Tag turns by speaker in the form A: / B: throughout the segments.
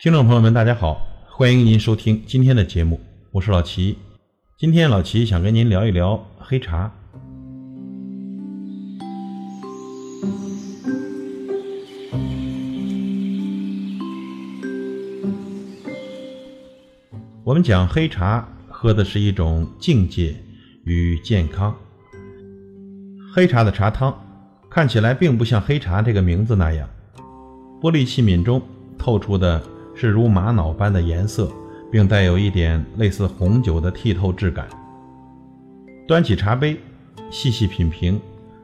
A: 听众朋友们，大家好，欢迎您收听今天的节目，我是老齐。今天老齐想跟您聊一聊黑茶。我们讲黑茶，喝的是一种境界与健康。黑茶的茶汤看起来并不像黑茶这个名字那样，玻璃器皿中透出的。是如玛瑙般的颜色，并带有一点类似红酒的剔透质感。端起茶杯，细细品评，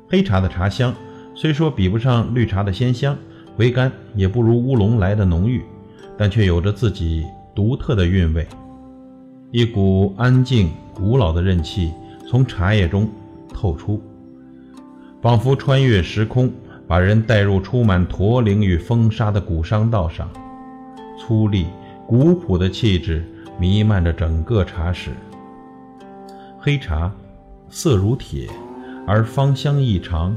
A: 黑茶的茶香虽说比不上绿茶的鲜香，回甘也不如乌龙来的浓郁，但却有着自己独特的韵味。一股安静古老的韧气从茶叶中透出，仿佛穿越时空，把人带入充满驼铃与风沙的古商道上。粗粝、古朴的气质弥漫着整个茶室。黑茶色如铁，而芳香异常。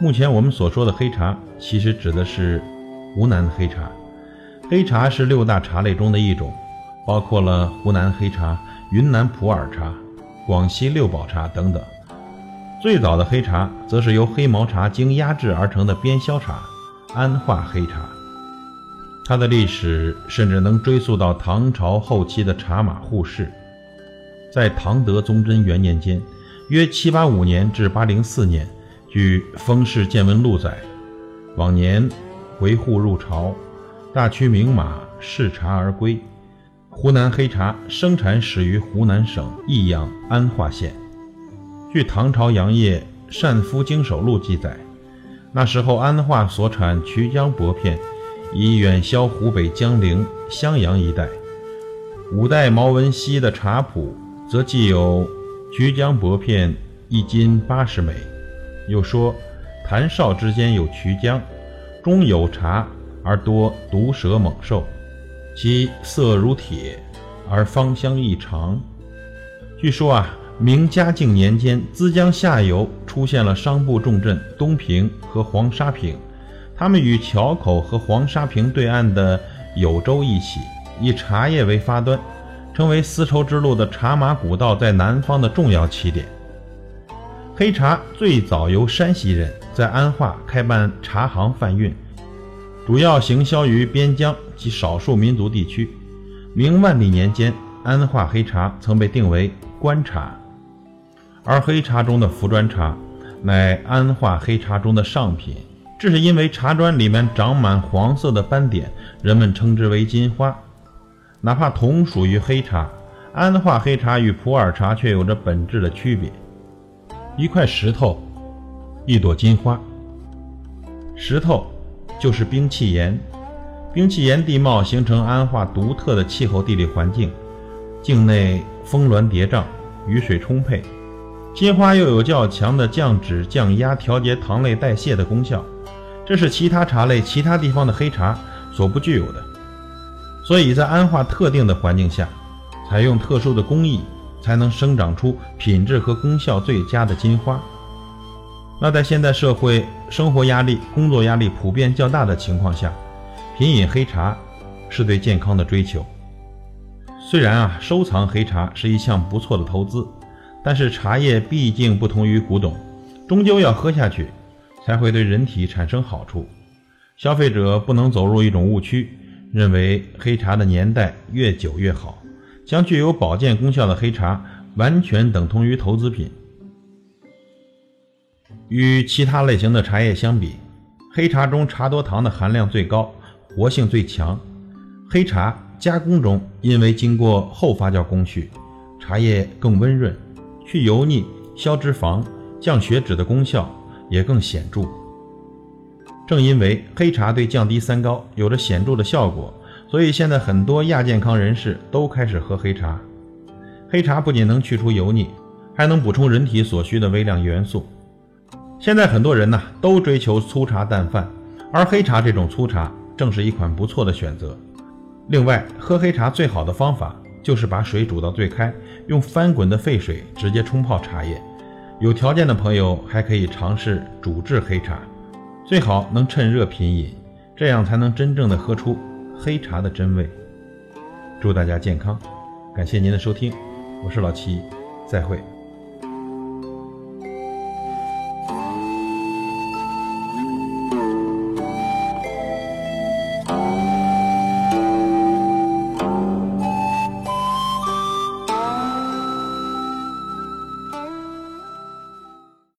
A: 目前我们所说的黑茶，其实指的是湖南黑茶。黑茶是六大茶类中的一种，包括了湖南黑茶、云南普洱茶、广西六堡茶等等。最早的黑茶，则是由黑毛茶经压制而成的边销茶——安化黑茶。它的历史甚至能追溯到唐朝后期的茶马互市。在唐德宗贞元年间，约七八五年至八零四年，据《封氏见闻录》载，往年回沪入朝，大驱名马视茶而归。湖南黑茶生产始于湖南省益阳安化县。据唐朝杨业《善夫经手录》记载，那时候安化所产渠江薄片。已远销湖北江陵、襄阳一带。五代毛文熙的茶谱则记有曲江薄片一斤八十枚。又说谭绍之间有渠江，中有茶而多毒蛇猛兽，其色如铁而芳香异常。据说啊，明嘉靖年间，资江下游出现了商埠重镇东平和黄沙坪。他们与桥口和黄沙坪对岸的有州一起，以茶叶为发端，成为丝绸之路的茶马古道在南方的重要起点。黑茶最早由山西人在安化开办茶行贩运，主要行销于边疆及少数民族地区。明万历年间，安化黑茶曾被定为官茶，而黑茶中的茯砖茶乃安化黑茶中的上品。这是因为茶砖里面长满黄色的斑点，人们称之为金花。哪怕同属于黑茶，安化黑茶与普洱茶却有着本质的区别。一块石头，一朵金花。石头就是冰碛岩，冰碛岩地貌形成安化独特的气候地理环境，境内峰峦叠嶂，雨水充沛。金花又有较强的降脂、降压、调节糖类代谢的功效。这是其他茶类、其他地方的黑茶所不具有的，所以在安化特定的环境下，采用特殊的工艺，才能生长出品质和功效最佳的金花。那在现代社会生活压力、工作压力普遍较大的情况下，品饮黑茶是对健康的追求。虽然啊，收藏黑茶是一项不错的投资，但是茶叶毕竟不同于古董，终究要喝下去。才会对人体产生好处。消费者不能走入一种误区，认为黑茶的年代越久越好，将具有保健功效的黑茶完全等同于投资品。与其他类型的茶叶相比，黑茶中茶多糖的含量最高，活性最强。黑茶加工中因为经过后发酵工序，茶叶更温润，去油腻、消脂肪、降血脂的功效。也更显著。正因为黑茶对降低三高有着显著的效果，所以现在很多亚健康人士都开始喝黑茶。黑茶不仅能去除油腻，还能补充人体所需的微量元素。现在很多人呢都追求粗茶淡饭，而黑茶这种粗茶正是一款不错的选择。另外，喝黑茶最好的方法就是把水煮到最开，用翻滚的沸水直接冲泡茶叶。有条件的朋友还可以尝试煮制黑茶，最好能趁热品饮，这样才能真正的喝出黑茶的真味。祝大家健康，感谢您的收听，我是老齐，再会。